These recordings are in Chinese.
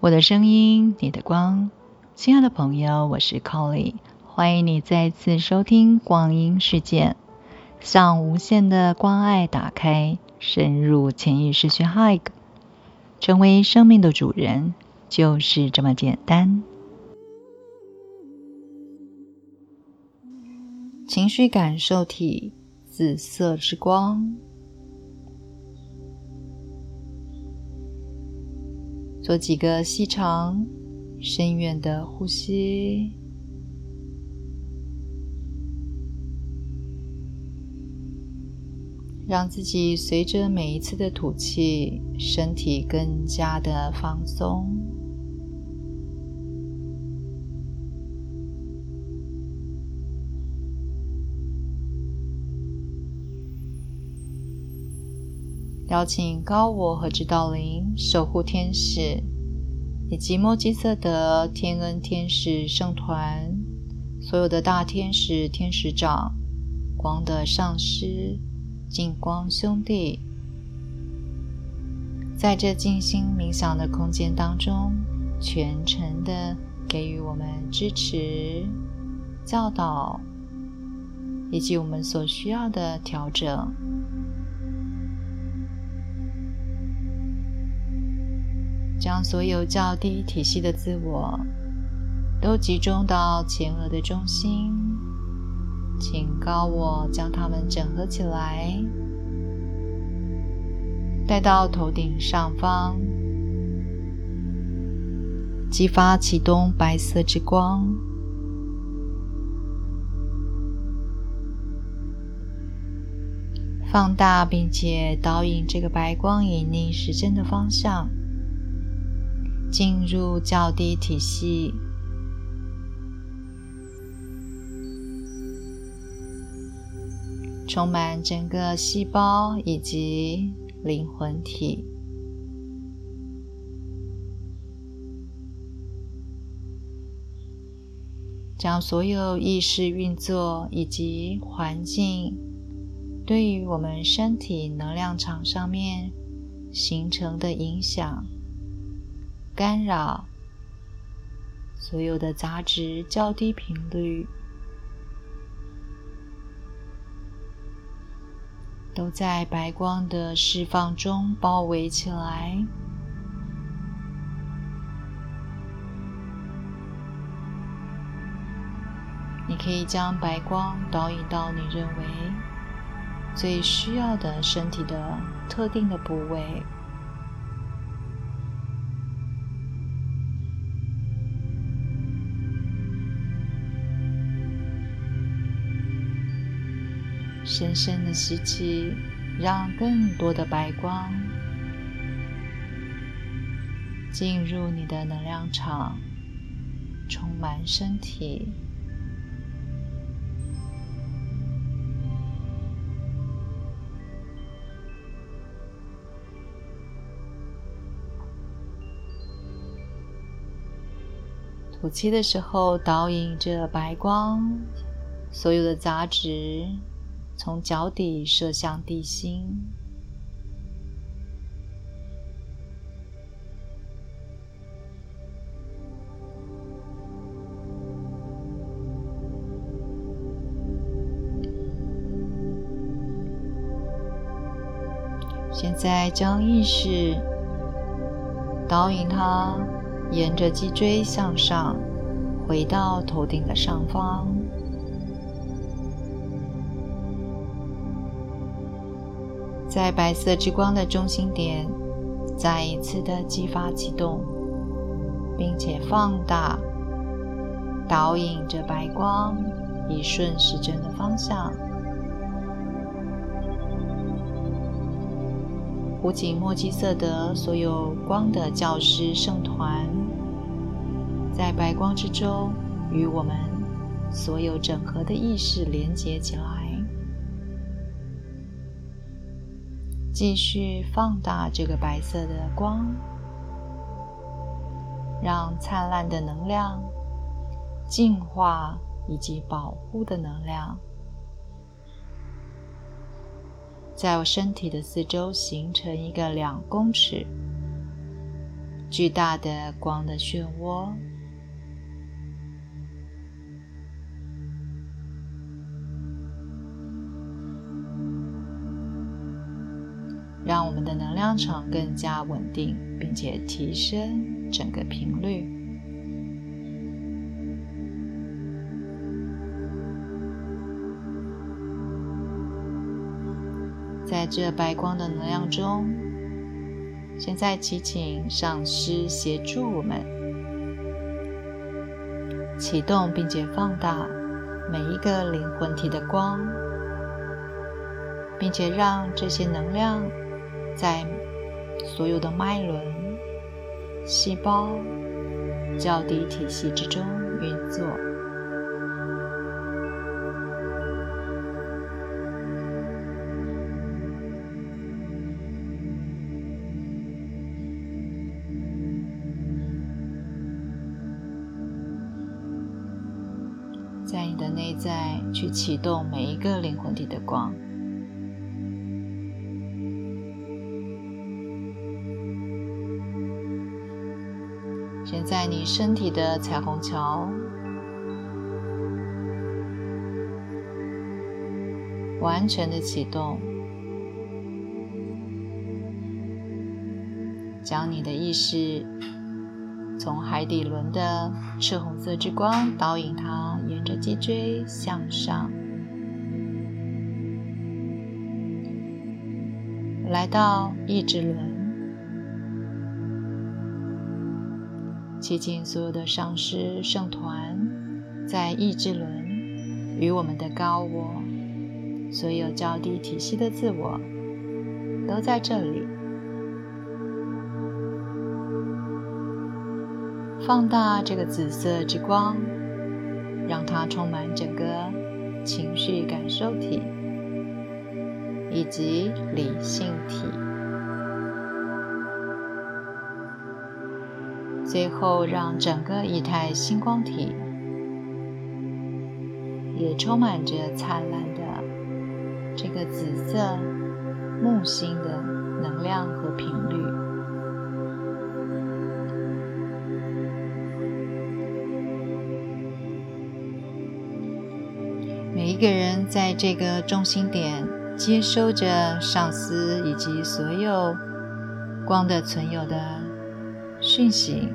我的声音，你的光，亲爱的朋友，我是 Colly，欢迎你再次收听光阴世界，向无限的关爱打开，深入潜意识去 Hug，成为生命的主人，就是这么简单。情绪感受体，紫色之光。做几个细长、深远的呼吸，让自己随着每一次的吐气，身体更加的放松。邀请高我和指导灵、守护天使以及墨基瑟的天恩天使圣团，所有的大天使、天使长、光的上师、净光兄弟，在这静心冥想的空间当中，全程的给予我们支持、教导，以及我们所需要的调整。将所有较低体系的自我都集中到前额的中心，请高我将它们整合起来，带到头顶上方，激发启动白色之光，放大并且导引这个白光以逆时针的方向。进入较低体系，充满整个细胞以及灵魂体，将所有意识运作以及环境对于我们身体能量场上面形成的影响。干扰所有的杂质较低频率，都在白光的释放中包围起来。你可以将白光导引到你认为最需要的身体的特定的部位。深深的吸气，让更多的白光进入你的能量场，充满身体。吐气的时候，导引着白光，所有的杂质。从脚底射向地心，现在将意识导引它，沿着脊椎向上，回到头顶的上方。在白色之光的中心点，再一次的激发启动，并且放大，导引着白光以顺时针的方向。胡锦墨基色德所有光的教师圣团，在白光之中与我们所有整合的意识连接起来。继续放大这个白色的光，让灿烂的能量、净化以及保护的能量，在我身体的四周形成一个两公尺、巨大的光的漩涡。让我们的能量场更加稳定，并且提升整个频率。在这白光的能量中，现在祈请上师协助我们启动并且放大每一个灵魂体的光，并且让这些能量。在所有的脉轮、细胞、较低体系之中运作，在你的内在去启动每一个灵魂体的光。悬在你身体的彩虹桥完全的启动，将你的意识从海底轮的赤红色之光导引它，沿着脊椎向上，来到意志轮。接近所有的上师圣团，在意志轮与我们的高我，所有较低体系的自我，都在这里。放大这个紫色之光，让它充满整个情绪感受体以及理性体。最后，让整个一态星光体也充满着灿烂的这个紫色木星的能量和频率。每一个人在这个中心点接收着上司以及所有光的存有的讯息。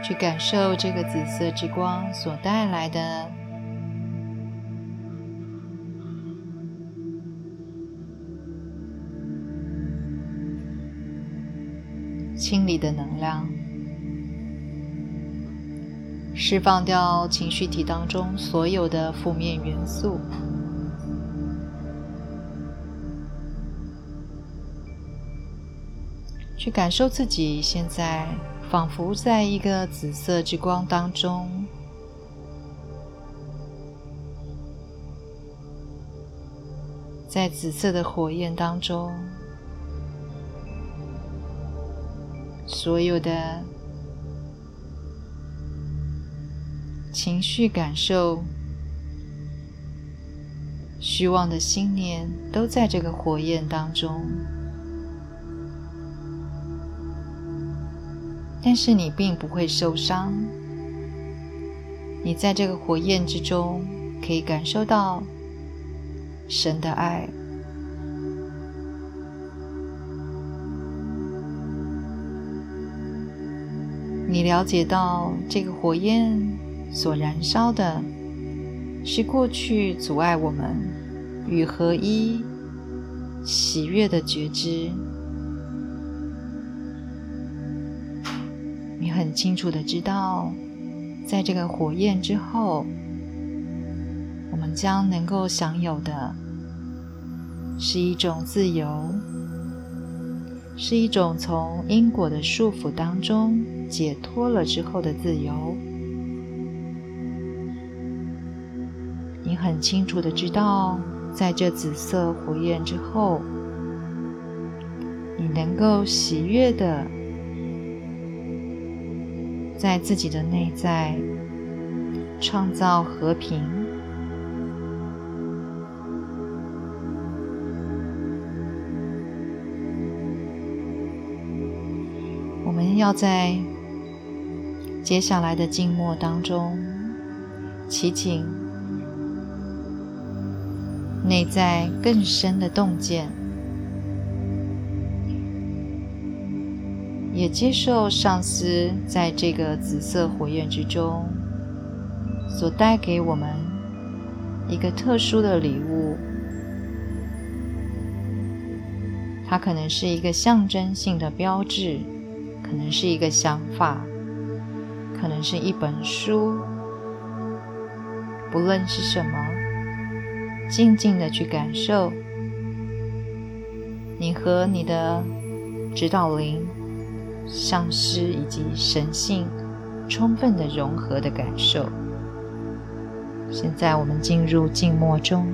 去感受这个紫色之光所带来的清理的能量，释放掉情绪体当中所有的负面元素，去感受自己现在。仿佛在一个紫色之光当中，在紫色的火焰当中，所有的情绪感受、虚妄的心念，都在这个火焰当中。但是你并不会受伤，你在这个火焰之中可以感受到神的爱，你了解到这个火焰所燃烧的是过去阻碍我们与合一喜悦的觉知。你很清楚的知道，在这个火焰之后，我们将能够享有的是一种自由，是一种从因果的束缚当中解脱了之后的自由。很清楚的知道，在这紫色火焰之后，你能够喜悦的。在自己的内在创造和平。我们要在接下来的静默当中，祈请内在更深的洞见。也接受上司在这个紫色火焰之中所带给我们一个特殊的礼物。它可能是一个象征性的标志，可能是一个想法，可能是一本书。不论是什么，静静的去感受，你和你的指导灵。上师以及神性充分的融合的感受。现在我们进入静默中。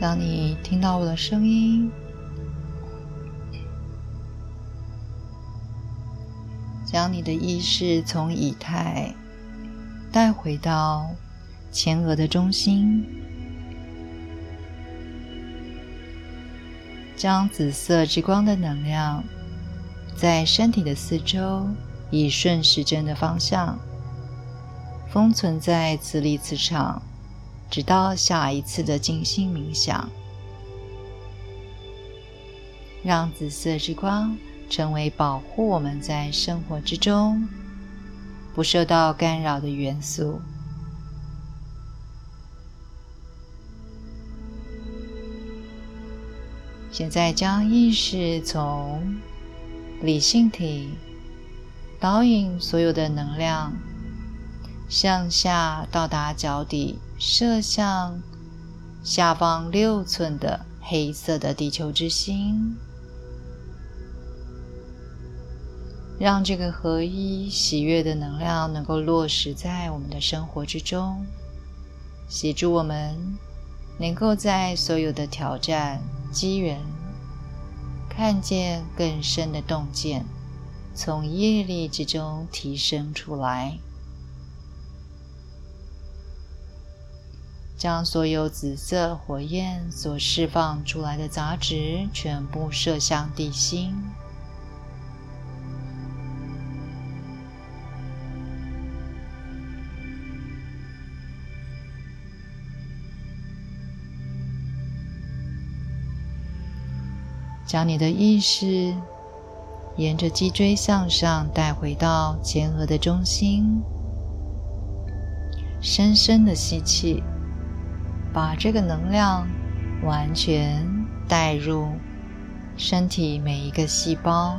当你听到我的声音，将你的意识从以太带回到前额的中心，将紫色之光的能量在身体的四周以顺时针的方向封存在磁力磁场。直到下一次的静心冥想，让紫色之光成为保护我们在生活之中不受到干扰的元素。现在将意识从理性体导引所有的能量向下到达脚底。射向下方六寸的黑色的地球之心，让这个合一喜悦的能量能够落实在我们的生活之中，协助我们能够在所有的挑战、机缘，看见更深的洞见，从业力之中提升出来。将所有紫色火焰所释放出来的杂质全部射向地心，将你的意识沿着脊椎向上带回到前额的中心，深深的吸气。把这个能量完全带入身体每一个细胞，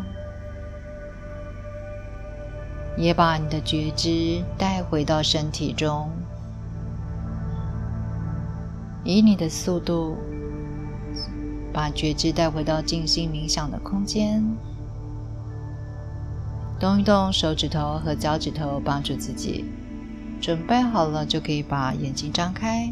也把你的觉知带回到身体中，以你的速度把觉知带回到静心冥想的空间，动一动手指头和脚趾头，帮助自己。准备好了，就可以把眼睛张开。